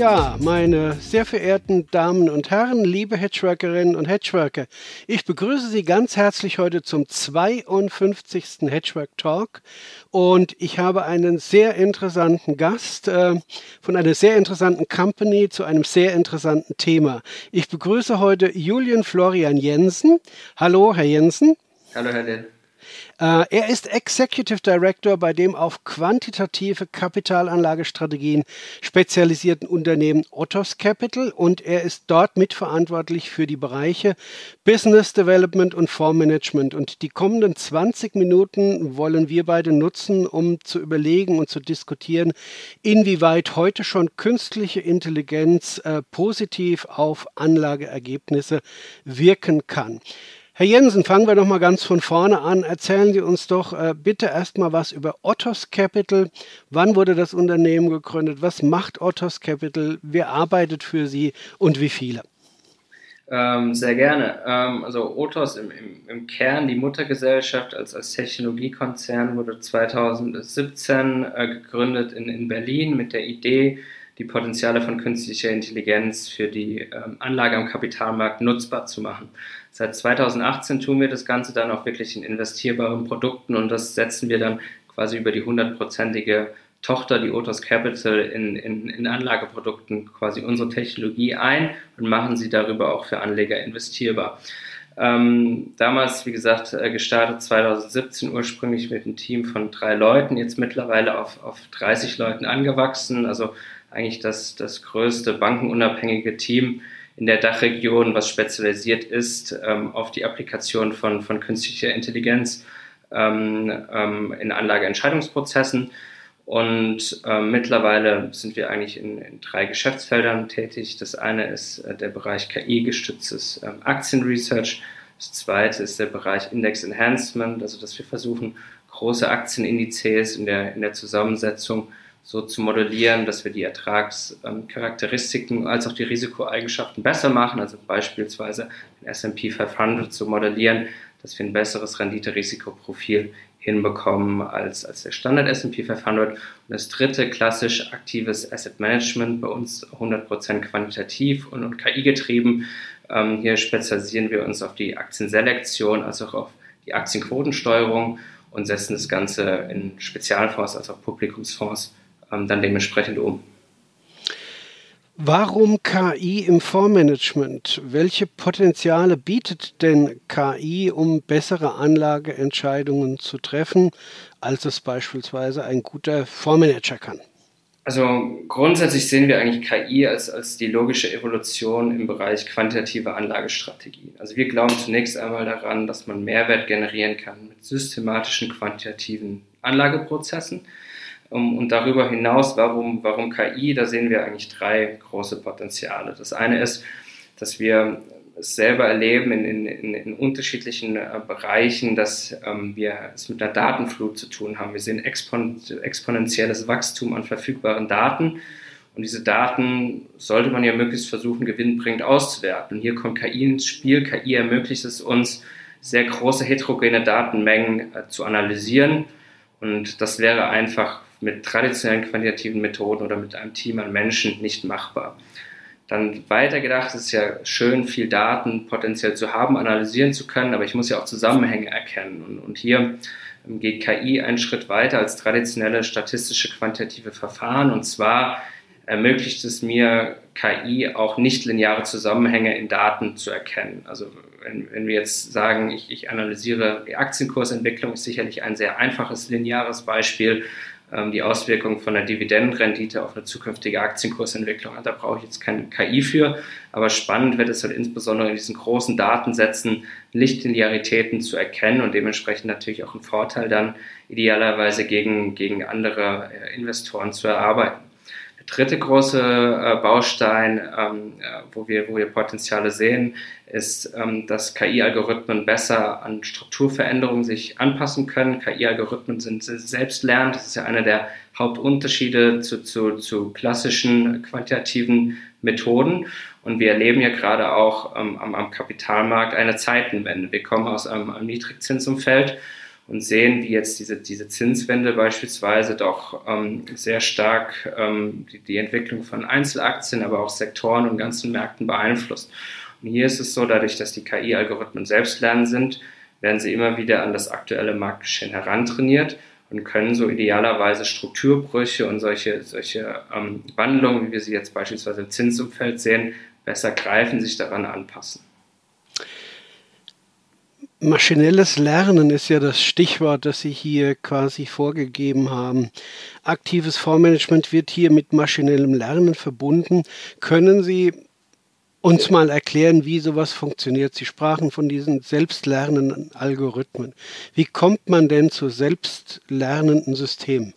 Ja, meine sehr verehrten Damen und Herren, liebe Hedgeworkerinnen und Hedgeworker, ich begrüße Sie ganz herzlich heute zum 52. Hedgework Talk und ich habe einen sehr interessanten Gast äh, von einer sehr interessanten Company zu einem sehr interessanten Thema. Ich begrüße heute Julian Florian Jensen. Hallo, Herr Jensen. Hallo, Herr Dill. Äh, er ist Executive Director bei dem auf quantitative Kapitalanlagestrategien spezialisierten Unternehmen Ottos Capital und er ist dort mitverantwortlich für die Bereiche Business Development und Fondsmanagement. Und die kommenden 20 Minuten wollen wir beide nutzen, um zu überlegen und zu diskutieren, inwieweit heute schon künstliche Intelligenz äh, positiv auf Anlageergebnisse wirken kann. Herr Jensen, fangen wir doch mal ganz von vorne an. Erzählen Sie uns doch äh, bitte erstmal was über Ottos Capital. Wann wurde das Unternehmen gegründet? Was macht Ottos Capital? Wer arbeitet für Sie und wie viele? Ähm, sehr gerne. Ähm, also Otos im, im, im, Kern, die Muttergesellschaft als, als Technologiekonzern wurde 2017 äh, gegründet in, in Berlin mit der Idee, die Potenziale von künstlicher Intelligenz für die ähm, Anlage am Kapitalmarkt nutzbar zu machen. Seit 2018 tun wir das Ganze dann auch wirklich in investierbaren Produkten und das setzen wir dann quasi über die hundertprozentige Tochter, die Otos Capital, in, in, in Anlageprodukten quasi unsere Technologie ein und machen sie darüber auch für Anleger investierbar. Ähm, damals, wie gesagt, äh, gestartet 2017 ursprünglich mit einem Team von drei Leuten, jetzt mittlerweile auf, auf 30 Leuten angewachsen, also eigentlich das, das größte bankenunabhängige Team in der Dachregion, was spezialisiert ist ähm, auf die Applikation von, von künstlicher Intelligenz ähm, ähm, in Anlageentscheidungsprozessen. Und ähm, mittlerweile sind wir eigentlich in, in, drei Geschäftsfeldern tätig. Das eine ist äh, der Bereich KI-gestütztes ähm, Aktienresearch. Das zweite ist der Bereich Index Enhancement, also dass wir versuchen, große Aktienindizes in der, in der Zusammensetzung so zu modellieren, dass wir die Ertragscharakteristiken als auch die Risikoeigenschaften besser machen, also beispielsweise den S&P 500 zu modellieren, dass wir ein besseres Rendite-Risikoprofil hinbekommen als, als der Standard S&P 500. Und das dritte, klassisch aktives Asset Management, bei uns 100% quantitativ und, und KI getrieben. Ähm, hier spezialisieren wir uns auf die Aktienselektion, also auch auf die Aktienquotensteuerung und setzen das Ganze in Spezialfonds, also auch Publikumsfonds ähm, dann dementsprechend um. Warum KI im Fondsmanagement? Welche Potenziale bietet denn KI, um bessere Anlageentscheidungen zu treffen, als es beispielsweise ein guter Fondsmanager kann? Also grundsätzlich sehen wir eigentlich KI als, als die logische Evolution im Bereich quantitative Anlagestrategien. Also wir glauben zunächst einmal daran, dass man Mehrwert generieren kann mit systematischen quantitativen Anlageprozessen und darüber hinaus, warum, warum KI, da sehen wir eigentlich drei große Potenziale. Das eine ist, dass wir es selber erleben in, in, in unterschiedlichen äh, Bereichen, dass ähm, wir es mit einer Datenflut zu tun haben. Wir sehen expon exponentielles Wachstum an verfügbaren Daten. Und diese Daten sollte man ja möglichst versuchen, gewinnbringend auszuwerten. Und hier kommt KI ins Spiel. KI ermöglicht es uns, sehr große heterogene Datenmengen äh, zu analysieren. Und das wäre einfach mit traditionellen quantitativen Methoden oder mit einem Team an Menschen nicht machbar. Dann weitergedacht ist ja schön, viel Daten potenziell zu haben, analysieren zu können, aber ich muss ja auch Zusammenhänge erkennen. Und, und hier geht KI einen Schritt weiter als traditionelle statistische quantitative Verfahren. Und zwar ermöglicht es mir, KI auch nicht lineare Zusammenhänge in Daten zu erkennen. Also wenn, wenn wir jetzt sagen, ich, ich analysiere die Aktienkursentwicklung, ist sicherlich ein sehr einfaches lineares Beispiel. Ähm, die Auswirkungen von der Dividendenrendite auf eine zukünftige Aktienkursentwicklung. Da brauche ich jetzt keine KI für, aber spannend wird es halt insbesondere in diesen großen Datensätzen Lichtlinearitäten zu erkennen und dementsprechend natürlich auch einen Vorteil dann idealerweise gegen, gegen andere äh, Investoren zu erarbeiten. Der dritte große äh, Baustein, ähm, äh, wo, wir, wo wir Potenziale sehen, ist, ähm, dass KI-Algorithmen besser an Strukturveränderungen sich anpassen können. KI-Algorithmen sind selbstlernend. Das ist ja einer der Hauptunterschiede zu, zu, zu klassischen quantitativen Methoden. Und wir erleben ja gerade auch ähm, am, am, Kapitalmarkt eine Zeitenwende. Wir kommen aus einem, einem Niedrigzinsumfeld und sehen, wie jetzt diese, diese Zinswende beispielsweise doch ähm, sehr stark ähm, die, die, Entwicklung von Einzelaktien, aber auch Sektoren und ganzen Märkten beeinflusst. Und hier ist es so, dadurch, dass die KI-Algorithmen selbst lernen sind, werden sie immer wieder an das aktuelle Marktgeschehen herantrainiert und können so idealerweise Strukturbrüche und solche, solche ähm, Wandlungen, wie wir sie jetzt beispielsweise im Zinsumfeld sehen, besser greifen, sich daran anpassen. Maschinelles Lernen ist ja das Stichwort, das Sie hier quasi vorgegeben haben. Aktives Vormanagement wird hier mit maschinellem Lernen verbunden. Können Sie uns mal erklären, wie sowas funktioniert. Sie sprachen von diesen selbstlernenden Algorithmen. Wie kommt man denn zu selbstlernenden Systemen?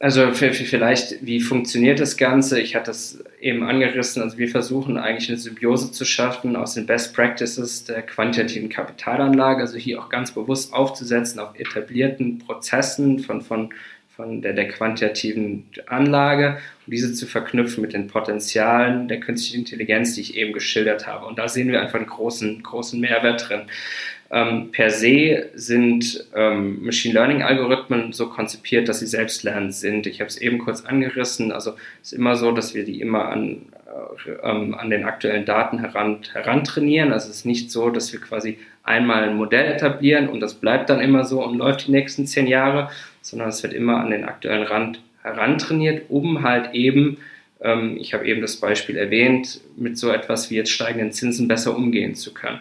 Also vielleicht, wie funktioniert das Ganze? Ich hatte das eben angerissen. Also wir versuchen eigentlich eine Symbiose zu schaffen aus den Best Practices der quantitativen Kapitalanlage, also hier auch ganz bewusst aufzusetzen auf etablierten Prozessen von, von von der, der quantitativen Anlage und diese zu verknüpfen mit den Potenzialen der künstlichen Intelligenz, die ich eben geschildert habe. Und da sehen wir einfach einen großen, großen Mehrwert drin. Ähm, per se sind ähm, Machine Learning Algorithmen so konzipiert, dass sie selbstlernend sind. Ich habe es eben kurz angerissen. Also es ist immer so, dass wir die immer an, äh, ähm, an den aktuellen Daten heran, herantrainieren. Also es ist nicht so, dass wir quasi einmal ein Modell etablieren und das bleibt dann immer so und läuft die nächsten zehn Jahre, sondern es wird immer an den aktuellen Rand herantrainiert, um halt eben, ähm, ich habe eben das Beispiel erwähnt, mit so etwas wie jetzt steigenden Zinsen besser umgehen zu können.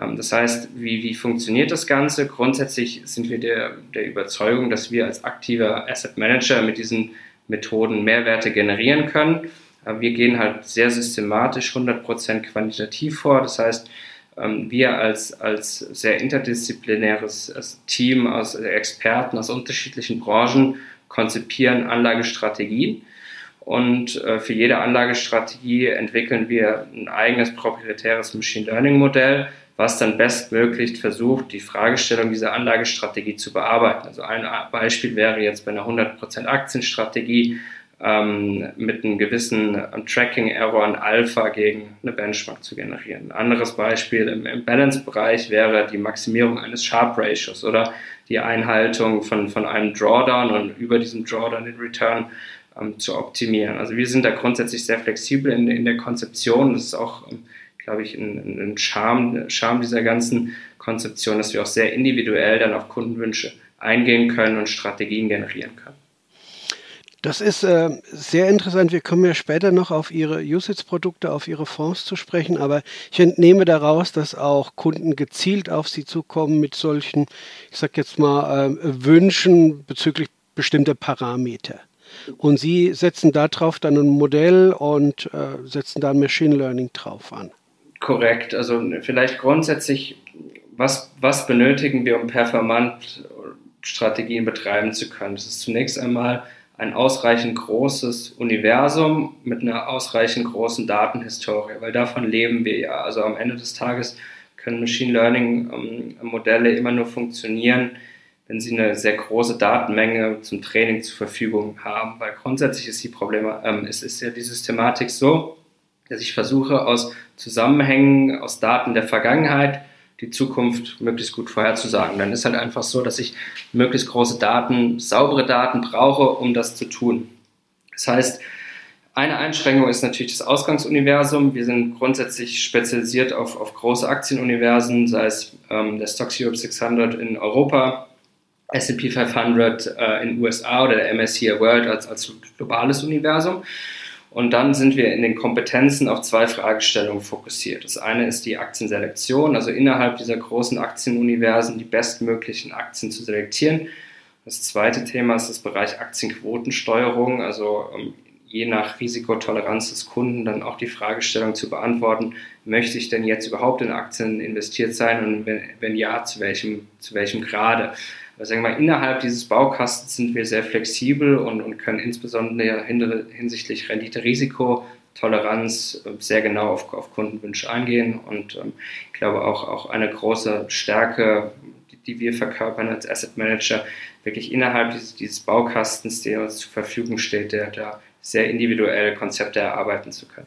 Ähm, das heißt, wie, wie funktioniert das Ganze? Grundsätzlich sind wir der, der Überzeugung, dass wir als aktiver Asset Manager mit diesen Methoden Mehrwerte generieren können. Äh, wir gehen halt sehr systematisch 100% quantitativ vor. Das heißt, ähm, wir als, als sehr interdisziplinäres Team aus Experten aus unterschiedlichen Branchen konzipieren Anlagestrategien. Und äh, für jede Anlagestrategie entwickeln wir ein eigenes proprietäres Machine Learning Modell, was dann bestmöglich versucht, die Fragestellung dieser Anlagestrategie zu bearbeiten. Also ein Beispiel wäre jetzt bei einer 100% Aktienstrategie, ähm, mit einem gewissen ähm, Tracking-Error an Alpha gegen eine Benchmark zu generieren. Ein anderes Beispiel im, im Balance-Bereich wäre die Maximierung eines Sharp-Ratios oder die Einhaltung von, von einem Drawdown und über diesem Drawdown den Return ähm, zu optimieren. Also wir sind da grundsätzlich sehr flexibel in, in der Konzeption. Das ist auch, ähm, glaube ich, ein, ein Charme, Charme dieser ganzen Konzeption, dass wir auch sehr individuell dann auf Kundenwünsche eingehen können und Strategien generieren können. Das ist äh, sehr interessant. Wir kommen ja später noch auf Ihre Usage-Produkte, auf Ihre Fonds zu sprechen, aber ich entnehme daraus, dass auch Kunden gezielt auf Sie zukommen mit solchen, ich sag jetzt mal, äh, Wünschen bezüglich bestimmter Parameter. Und Sie setzen darauf dann ein Modell und äh, setzen da ein Machine Learning drauf an. Korrekt. Also vielleicht grundsätzlich, was, was benötigen wir, um performant Strategien betreiben zu können? Das ist zunächst einmal ein ausreichend großes Universum mit einer ausreichend großen Datenhistorie, weil davon leben wir ja. Also am Ende des Tages können Machine Learning ähm, immer nur funktionieren, wenn sie eine sehr große Datenmenge zum Training zur Verfügung haben, weil grundsätzlich ist die Probleme, ähm, es ist ja die Systematik so, dass ich versuche aus Zusammenhängen, aus Daten der Vergangenheit die Zukunft möglichst gut vorherzusagen. Dann ist halt einfach so, dass ich möglichst große Daten, saubere Daten brauche, um das zu tun. Das heißt, eine Einschränkung ist natürlich das Ausgangsuniversum. Wir sind grundsätzlich spezialisiert auf, auf große Aktienuniversen, sei es ähm, der Stocks Europe 600 in Europa, S&P 500 äh, in USA oder der MSCI World als, als globales Universum. Und dann sind wir in den Kompetenzen auf zwei Fragestellungen fokussiert. Das eine ist die Aktienselektion, also innerhalb dieser großen Aktienuniversen die bestmöglichen Aktien zu selektieren. Das zweite Thema ist das Bereich Aktienquotensteuerung, also ähm, je nach Risikotoleranz des Kunden dann auch die Fragestellung zu beantworten, möchte ich denn jetzt überhaupt in Aktien investiert sein und wenn, wenn ja, zu welchem, zu welchem Grade? Sagen wir mal, innerhalb dieses Baukastens sind wir sehr flexibel und, und können insbesondere hinsichtlich Rendite-Risiko Toleranz äh, sehr genau auf, auf Kundenwünsche eingehen und ähm, ich glaube auch, auch eine große Stärke, die, die, wir verkörpern als Asset Manager, wirklich innerhalb dieses, dieses Baukastens, der uns zur Verfügung steht, der da sehr individuell Konzepte erarbeiten zu können.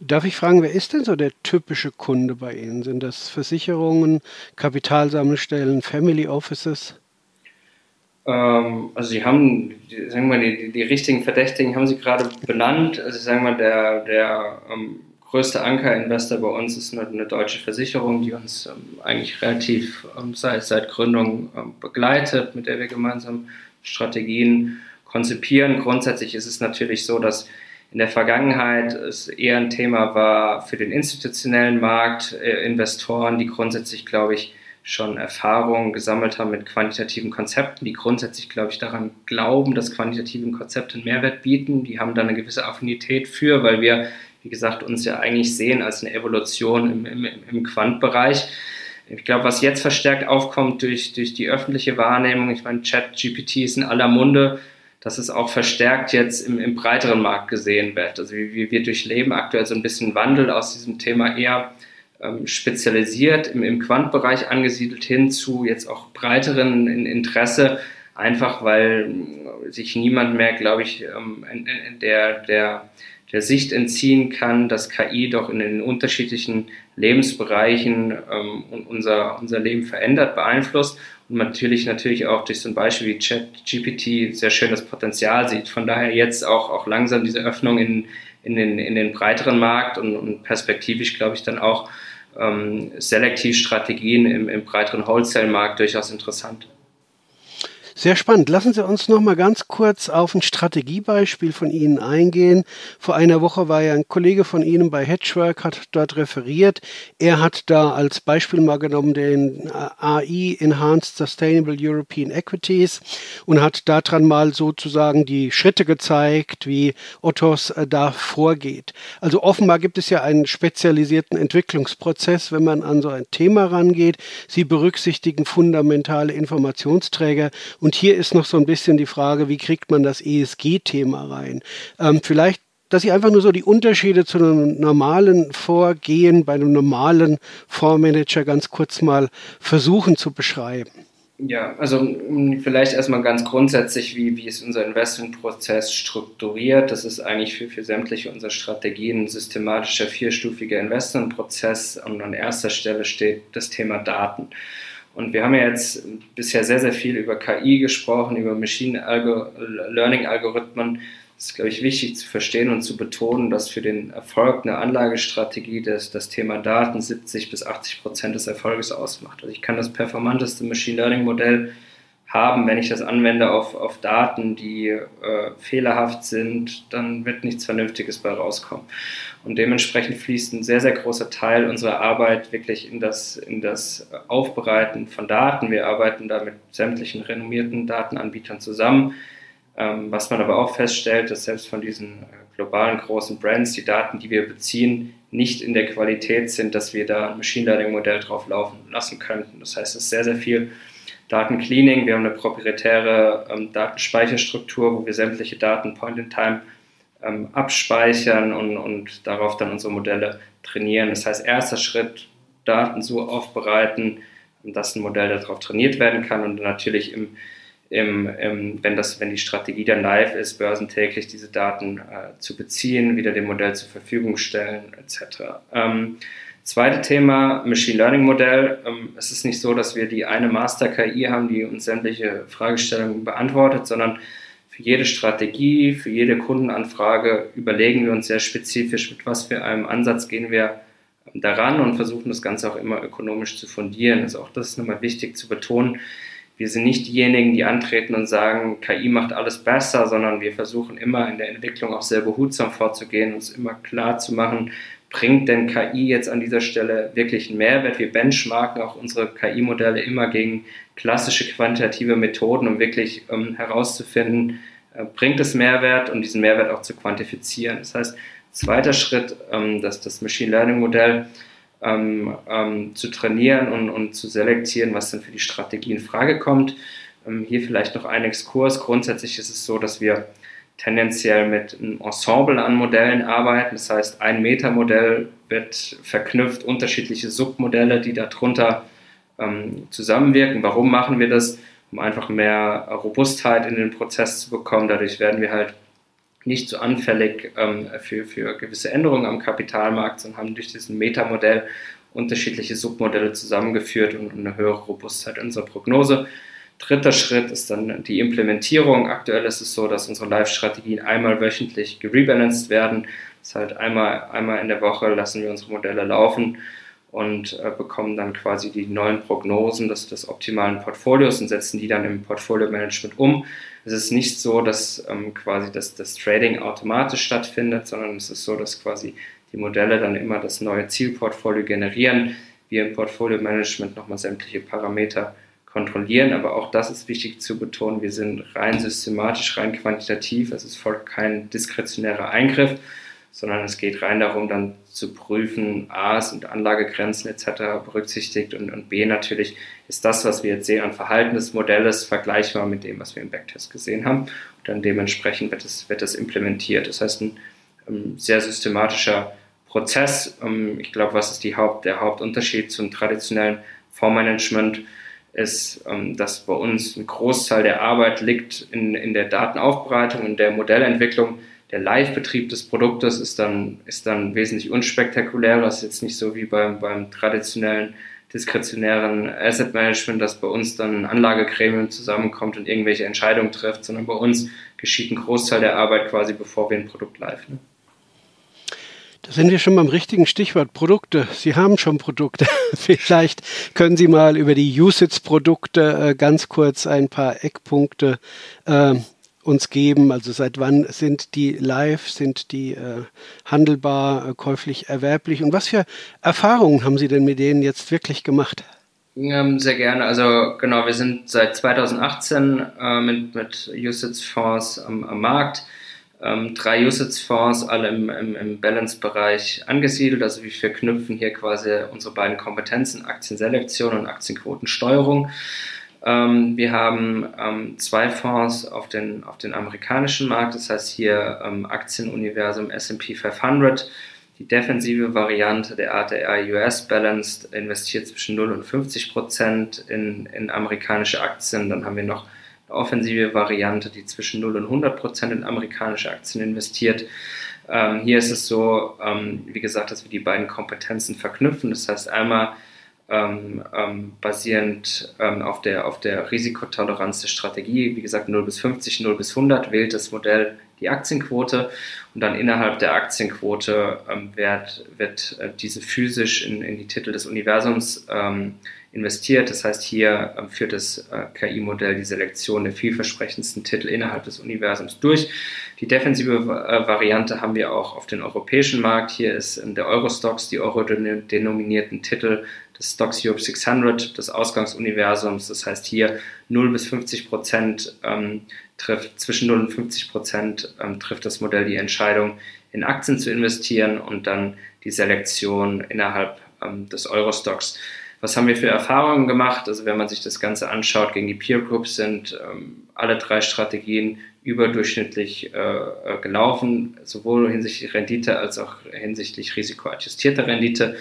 Darf ich fragen, wer ist denn so der typische Kunde bei Ihnen? Sind das Versicherungen, Kapitalsammelstellen, Family Offices? Ähm, also Sie haben, sagen wir mal, die, die, richtigen Verdächtigen haben Sie gerade benannt. Also sagen wir mal, der, der ähm, größte Anker-Investor bei uns ist eine, eine, deutsche Versicherung, die uns ähm, eigentlich relativ ähm, seit, seit Gründung ähm, begleitet, mit der wir gemeinsam Strategien konzipieren. Grundsätzlich ist es natürlich so, dass in der Vergangenheit es eher ein Thema war für den institutionellen Markt, äh, Investoren, die grundsätzlich, glaube ich, schon Erfahrungen gesammelt haben mit quantitativen Konzepten, die grundsätzlich, glaube ich, daran glauben, dass quantitative Konzepte einen Mehrwert bieten. Die haben da eine gewisse Affinität für, weil wir, wie gesagt, uns ja eigentlich sehen als eine Evolution im, im, im Quantbereich. Ich glaube, was jetzt verstärkt aufkommt durch, durch die öffentliche Wahrnehmung, ich meine, Chat-GPT ist in aller Munde, dass es auch verstärkt jetzt im, im breiteren Markt gesehen wird. Also wir, wir durchleben aktuell so ein bisschen Wandel aus diesem Thema eher ähm, spezialisiert im, im Quantbereich angesiedelt hin zu jetzt auch breiteren Interesse, einfach weil sich niemand mehr, glaube ich, ähm, der, der, der Sicht entziehen kann, dass KI doch in den unterschiedlichen Lebensbereichen ähm, unser, unser Leben verändert, beeinflusst und natürlich natürlich auch durch so ein Beispiel wie ChatGPT sehr schön das Potenzial sieht. Von daher jetzt auch, auch langsam diese Öffnung in, in, den, in den breiteren Markt und, und perspektivisch, glaube ich, dann auch ähm, Selektivstrategien im, im breiteren Wholesale-Markt durchaus interessant. Sehr spannend. Lassen Sie uns noch mal ganz kurz auf ein Strategiebeispiel von Ihnen eingehen. Vor einer Woche war ja ein Kollege von Ihnen bei Hedgework, hat dort referiert. Er hat da als Beispiel mal genommen den äh, AI Enhanced Sustainable European Equities und hat daran mal sozusagen die Schritte gezeigt, wie Ottos äh, da vorgeht. Also offenbar gibt es ja einen spezialisierten Entwicklungsprozess, wenn man an so ein Thema rangeht. Sie berücksichtigen fundamentale Informationsträger und und hier ist noch so ein bisschen die Frage, wie kriegt man das ESG-Thema rein? Ähm, vielleicht dass Sie einfach nur so die Unterschiede zu einem normalen Vorgehen bei einem normalen Fondsmanager ganz kurz mal versuchen zu beschreiben. Ja, also vielleicht erstmal ganz grundsätzlich, wie, wie ist unser Investmentprozess strukturiert. Das ist eigentlich für, für sämtliche unserer Strategien ein systematischer vierstufiger Investmentprozess und an erster Stelle steht das Thema Daten. Und wir haben ja jetzt bisher sehr, sehr viel über KI gesprochen, über Machine Learning Algorithmen. Es ist, glaube ich, wichtig zu verstehen und zu betonen, dass für den Erfolg einer Anlagestrategie das, das Thema Daten 70 bis 80 Prozent des Erfolges ausmacht. Also ich kann das performanteste Machine Learning Modell haben, wenn ich das anwende auf, auf Daten, die äh, fehlerhaft sind, dann wird nichts Vernünftiges bei rauskommen. Und dementsprechend fließt ein sehr, sehr großer Teil unserer Arbeit wirklich in das, in das Aufbereiten von Daten. Wir arbeiten da mit sämtlichen renommierten Datenanbietern zusammen. Ähm, was man aber auch feststellt, dass selbst von diesen äh, globalen großen Brands die Daten, die wir beziehen, nicht in der Qualität sind, dass wir da ein Machine Learning Modell drauf laufen lassen könnten. Das heißt, es ist sehr, sehr viel Datencleaning, wir haben eine proprietäre ähm, Datenspeicherstruktur, wo wir sämtliche Daten point in time ähm, abspeichern und, und darauf dann unsere Modelle trainieren. Das heißt, erster Schritt, Daten so aufbereiten, dass ein Modell darauf trainiert werden kann und natürlich im, im, im, wenn, das, wenn die Strategie dann live ist, börsentäglich diese Daten äh, zu beziehen, wieder dem Modell zur Verfügung stellen, etc. Ähm, Zweite Thema, Machine Learning Modell. Ähm, es ist nicht so, dass wir die eine Master-KI haben, die uns sämtliche Fragestellungen beantwortet, sondern für jede Strategie, für jede Kundenanfrage überlegen wir uns sehr spezifisch, mit was für einem Ansatz gehen wir ähm, daran und versuchen das Ganze auch immer ökonomisch zu fundieren. Also auch das ist nochmal wichtig zu betonen. Wir sind nicht diejenigen, die antreten und sagen, KI macht alles besser, sondern wir versuchen immer in der Entwicklung auch sehr behutsam vorzugehen, uns immer klar zu machen, bringt denn KI jetzt an dieser Stelle wirklich einen Mehrwert? Wir benchmarken auch unsere KI-Modelle immer gegen klassische quantitative Methoden, um wirklich ähm, herauszufinden, äh, bringt es Mehrwert und diesen Mehrwert auch zu quantifizieren. Das heißt, zweiter Schritt, ähm, dass das Machine Learning Modell ähm, ähm, zu trainieren und, und zu selektieren, was dann für die Strategie in Frage kommt. Ähm, hier vielleicht noch ein Exkurs. Grundsätzlich ist es so, dass wir tendenziell mit einem Ensemble an Modellen arbeiten. Das heißt, ein Metamodell wird verknüpft, unterschiedliche Submodelle, die darunter ähm, zusammenwirken. Warum machen wir das? Um einfach mehr Robustheit in den Prozess zu bekommen. Dadurch werden wir halt nicht so anfällig ähm, für, für gewisse Änderungen am Kapitalmarkt, sondern haben durch diesen Metamodell unterschiedliche Submodelle zusammengeführt und eine höhere Robustheit unserer Prognose. Dritter Schritt ist dann die Implementierung. Aktuell ist es so, dass unsere Live-Strategien einmal wöchentlich gerebalanced werden. Das heißt, einmal, einmal in der Woche lassen wir unsere Modelle laufen und äh, bekommen dann quasi die neuen Prognosen des, des optimalen Portfolios und setzen die dann im Portfolio-Management um. Es ist nicht so, dass ähm, quasi das, das Trading automatisch stattfindet, sondern es ist so, dass quasi die Modelle dann immer das neue Zielportfolio generieren. Wir im Portfolio-Management nochmal sämtliche Parameter kontrollieren, aber auch das ist wichtig zu betonen. Wir sind rein systematisch, rein quantitativ. Es ist voll kein diskretionärer Eingriff, sondern es geht rein darum, dann zu prüfen, A, sind Anlagegrenzen etc. berücksichtigt und, und B, natürlich ist das, was wir jetzt sehen an Verhalten des Modells, vergleichbar mit dem, was wir im Backtest gesehen haben. Und dann dementsprechend wird es, wird es implementiert. Das heißt, ein, ähm, sehr systematischer Prozess. Ähm, ich glaube, was ist Haupt, der Hauptunterschied zum traditionellen Fondsmanagement? Ist, ähm, dass bei uns ein Großteil der Arbeit liegt in, in der Datenaufbereitung, in der Modellentwicklung der Live-Betrieb des Produktes ist dann, ist dann wesentlich unspektakulärer. Das ist jetzt nicht so wie beim, beim traditionellen diskretionären Asset Management, dass bei uns dann ein Anlagegremium zusammenkommt und irgendwelche Entscheidungen trifft, sondern bei uns geschieht ein Großteil der Arbeit quasi, bevor wir ein Produkt live. Ne? Da sind wir schon beim richtigen Stichwort Produkte. Sie haben schon Produkte. Vielleicht können Sie mal über die Usage-Produkte äh, ganz kurz ein paar Eckpunkte äh, uns geben? Also seit wann sind die live, sind die äh, handelbar, äh, käuflich erwerblich? Und was für Erfahrungen haben Sie denn mit denen jetzt wirklich gemacht? sehr gerne. Also genau, wir sind seit 2018 äh, mit, mit USITS-Fonds am, am, Markt. Ähm, drei USITS-Fonds, alle im, im, im Balance-Bereich angesiedelt. Also wir verknüpfen hier quasi unsere beiden Kompetenzen, Aktienselektion und Aktienquotensteuerung. Ähm, wir haben ähm, zwei Fonds auf den, auf den amerikanischen Markt, das heißt hier ähm, Aktienuniversum SP 500. Die defensive Variante der ATR US Balanced investiert zwischen 0 und 50 Prozent in, in amerikanische Aktien. Dann haben wir noch offensive Variante, die zwischen 0 und 100 Prozent in amerikanische Aktien investiert. Ähm, hier ist es so, ähm, wie gesagt, dass wir die beiden Kompetenzen verknüpfen. Das heißt einmal ähm, ähm, basierend ähm, auf, der, auf der Risikotoleranz der Strategie. Wie gesagt, 0 bis 50, 0 bis 100 wählt das Modell die Aktienquote und dann innerhalb der Aktienquote ähm, wird, wird äh, diese physisch in, in die Titel des Universums ähm, investiert. Das heißt, hier äh, führt das äh, KI-Modell die Selektion der vielversprechendsten Titel innerhalb des Universums durch. Die defensive äh, Variante haben wir auch auf den europäischen Markt. Hier ist in der Eurostox die euro-denominierten Titel des Stocks Europe 600 des Ausgangsuniversums. Das heißt, hier 0 bis 50 Prozent ähm, trifft, zwischen 0 und 50 Prozent ähm, trifft das Modell die Entscheidung, in Aktien zu investieren und dann die Selektion innerhalb ähm, des Eurostocks. Was haben wir für Erfahrungen gemacht? Also wenn man sich das Ganze anschaut, gegen die Peer Groups sind ähm, alle drei Strategien überdurchschnittlich äh, äh, gelaufen, sowohl hinsichtlich Rendite als auch hinsichtlich risikoadjustierter Rendite.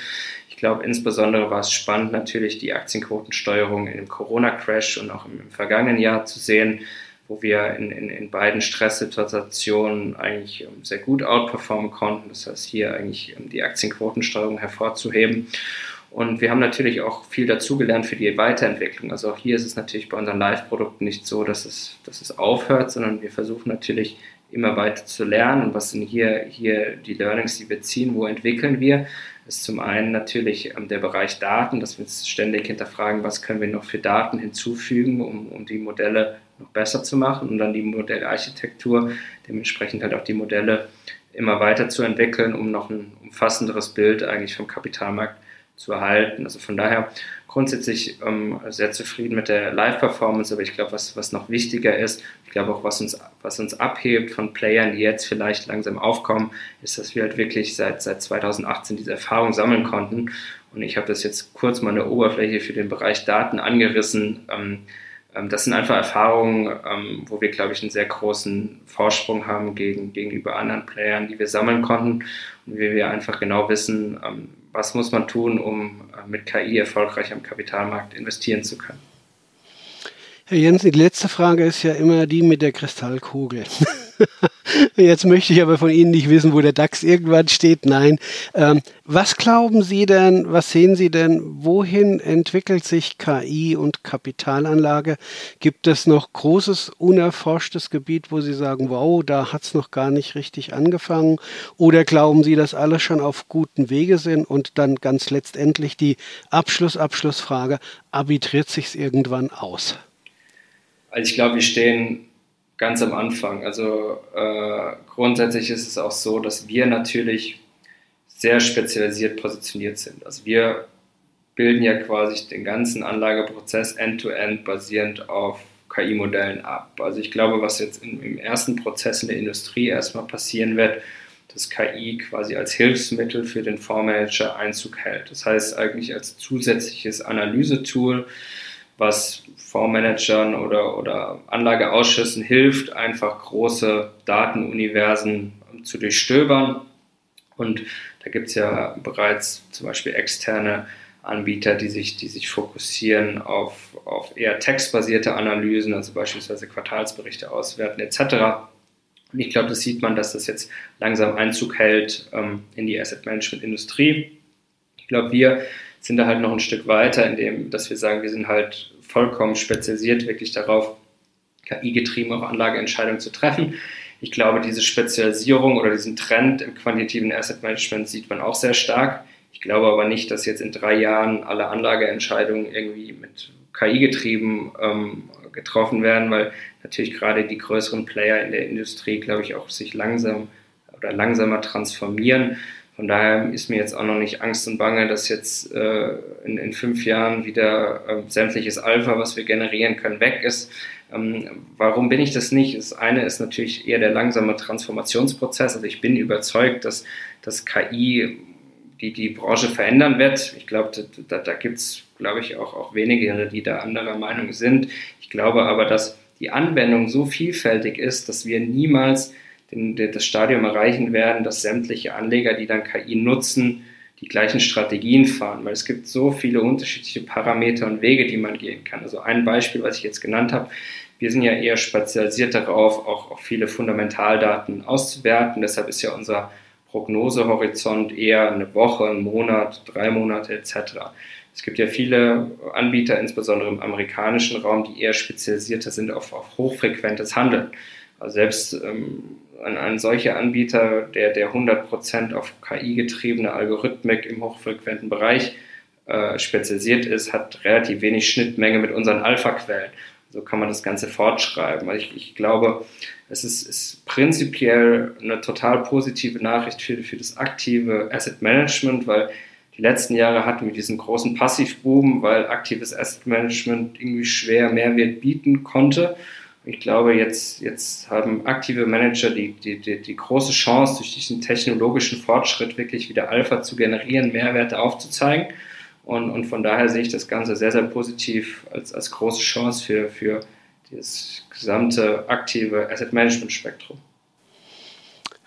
Ich glaube, insbesondere war es spannend, natürlich die Aktienquotensteuerung im Corona-Crash und auch im, im, vergangenen Jahr zu sehen, wo wir in, in, in beiden Stresssituationen eigentlich ähm, sehr gut outperformen konnten. Das heißt, hier eigentlich ähm, die Aktienquotensteuerung hervorzuheben. Und wir haben natürlich auch viel dazugelernt für die Weiterentwicklung. Also auch hier ist es natürlich bei unseren Live-Produkten nicht so, dass es, dass es aufhört, sondern wir versuchen natürlich immer weiter zu lernen. Und was sind hier, hier die Learnings, die wir ziehen, wo entwickeln wir? Das ist zum einen natürlich ähm, der Bereich Daten, dass wir uns ständig hinterfragen, was können wir noch für Daten hinzufügen, um, um die Modelle noch besser zu machen und dann die Modellarchitektur, dementsprechend halt auch die Modelle immer weiter zu entwickeln, um noch ein umfassenderes Bild eigentlich vom Kapitalmarkt zu erhalten. Also von daher grundsätzlich ähm, sehr zufrieden mit der Live-Performance, aber ich glaube, was, was noch wichtiger ist, ich glaube auch, was uns, was uns abhebt von Playern, die jetzt vielleicht langsam aufkommen, ist, dass wir halt wirklich seit, seit 2018 diese Erfahrung sammeln konnten Und ich habe das jetzt kurz mal eine Oberfläche für den Bereich Daten angerissen. Ähm, das sind einfach Erfahrungen, ähm, wo wir, glaube ich, einen sehr großen Vorsprung haben gegen, gegenüber anderen Playern, die wir sammeln konnten und wie wir einfach genau wissen, ähm, was muss man tun, um äh, mit KI erfolgreich am Kapitalmarkt investieren zu können. Herr Jensen, die letzte Frage ist ja immer die mit der Kristallkugel. Jetzt möchte ich aber von Ihnen nicht wissen, wo der DAX irgendwann steht. Nein. Ähm, was glauben Sie denn, was sehen Sie denn, wohin entwickelt sich KI und Kapitalanlage? Gibt es noch großes, unerforschtes Gebiet, wo Sie sagen, wow, da hat es noch gar nicht richtig angefangen? Oder glauben Sie, dass alle schon auf guten Wege sind und dann ganz letztendlich die Abschluss-Abschlussfrage, arbitriert sich es irgendwann aus? Also ich glaube, wir stehen ganz am Anfang. Also äh, grundsätzlich ist es auch so, dass wir natürlich sehr spezialisiert positioniert sind. Also wir bilden ja quasi den ganzen Anlageprozess end-to-end -end basierend auf KI-Modellen ab. Also ich glaube, was jetzt im, im ersten Prozess in der Industrie erstmal passieren wird, dass KI quasi als Hilfsmittel für den Fondsmanager Einzug hält. Das heißt eigentlich als zusätzliches Analysetool, was Fondsmanagern oder, oder Anlageausschüssen hilft, einfach große Datenuniversen zu durchstöbern. Und da gibt es ja bereits zum Beispiel externe Anbieter, die sich, die sich fokussieren auf, auf eher textbasierte Analysen, also beispielsweise Quartalsberichte auswerten etc. Und ich glaube, das sieht man, dass das jetzt langsam Einzug hält ähm, in die Asset Management Industrie. Ich glaube, wir sind da halt noch ein Stück weiter, indem, dass wir sagen, wir sind halt vollkommen spezialisiert wirklich darauf, KI-getrieben auch Anlageentscheidungen zu treffen. Ich glaube, diese Spezialisierung oder diesen Trend im quantitativen Asset Management sieht man auch sehr stark. Ich glaube aber nicht, dass jetzt in drei Jahren alle Anlageentscheidungen irgendwie mit KI getrieben ähm, getroffen werden, weil natürlich gerade die größeren Player in der Industrie, glaube ich, auch sich langsam oder langsamer transformieren. Von daher ist mir jetzt auch noch nicht Angst und Bange, dass jetzt äh, in, in, fünf Jahren wieder äh, sämtliches Alpha, was wir generieren können, weg ist. Ähm, warum bin ich das nicht? Das eine ist natürlich eher der langsame Transformationsprozess. Also ich bin überzeugt, dass, dass KI die, die Branche verändern wird. Ich glaube, da, da, da gibt es, glaube ich, auch, auch wenige, die da anderer Meinung sind. Ich glaube aber, dass die Anwendung so vielfältig ist, dass wir niemals den, das Stadium erreichen werden, dass sämtliche Anleger, die dann KI nutzen, die gleichen Strategien fahren, weil es gibt so viele unterschiedliche Parameter und Wege, die man gehen kann. Also ein Beispiel, was ich jetzt genannt habe, wir sind ja eher spezialisiert darauf, auch, auch viele Fundamentaldaten auszuwerten. Deshalb ist ja unser Prognosehorizont eher eine Woche, ein Monat, drei Monate etc. Es gibt ja viele Anbieter, insbesondere im amerikanischen Raum, die eher spezialisierter sind auf, auf hochfrequentes Handeln. Also selbst ähm, ein, ein solcher Anbieter, der, der 100% auf KI-getriebene Algorithmik im hochfrequenten Bereich äh, spezialisiert ist, hat relativ wenig Schnittmenge mit unseren Alpha-Quellen. So kann man das Ganze fortschreiben. Also ich, ich glaube, es ist, ist, prinzipiell eine total positive Nachricht für, für das aktive Asset Management, weil die letzten Jahre hatten wir diesen großen Passivboom, weil aktives Asset Management irgendwie schwer Mehrwert bieten konnte. Ich glaube, jetzt, jetzt haben aktive Manager die, die, die, die, große Chance, durch diesen technologischen Fortschritt wirklich wieder Alpha zu generieren, Mehrwerte aufzuzeigen. Und, und von daher sehe ich das Ganze sehr, sehr positiv als, als große Chance für, für das gesamte aktive Asset Management Spektrum.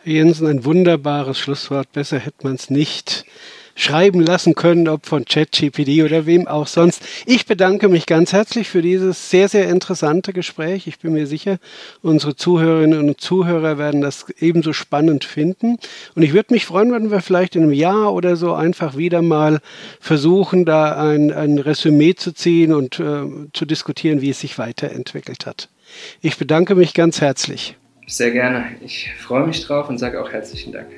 Herr Jensen, ein wunderbares Schlusswort. Besser hätte man es nicht schreiben lassen können, ob von ChatGPT oder wem auch sonst. Ich bedanke mich ganz herzlich für dieses sehr, sehr interessante Gespräch. Ich bin mir sicher, unsere Zuhörerinnen und Zuhörer werden das ebenso spannend finden. Und ich würde mich freuen, wenn wir vielleicht in einem Jahr oder so einfach wieder mal versuchen, da ein, ein Resümee zu ziehen und äh, zu diskutieren, wie es sich weiterentwickelt hat. Ich bedanke mich ganz herzlich. Sehr gerne. Ich freue mich drauf und sage auch herzlichen Dank.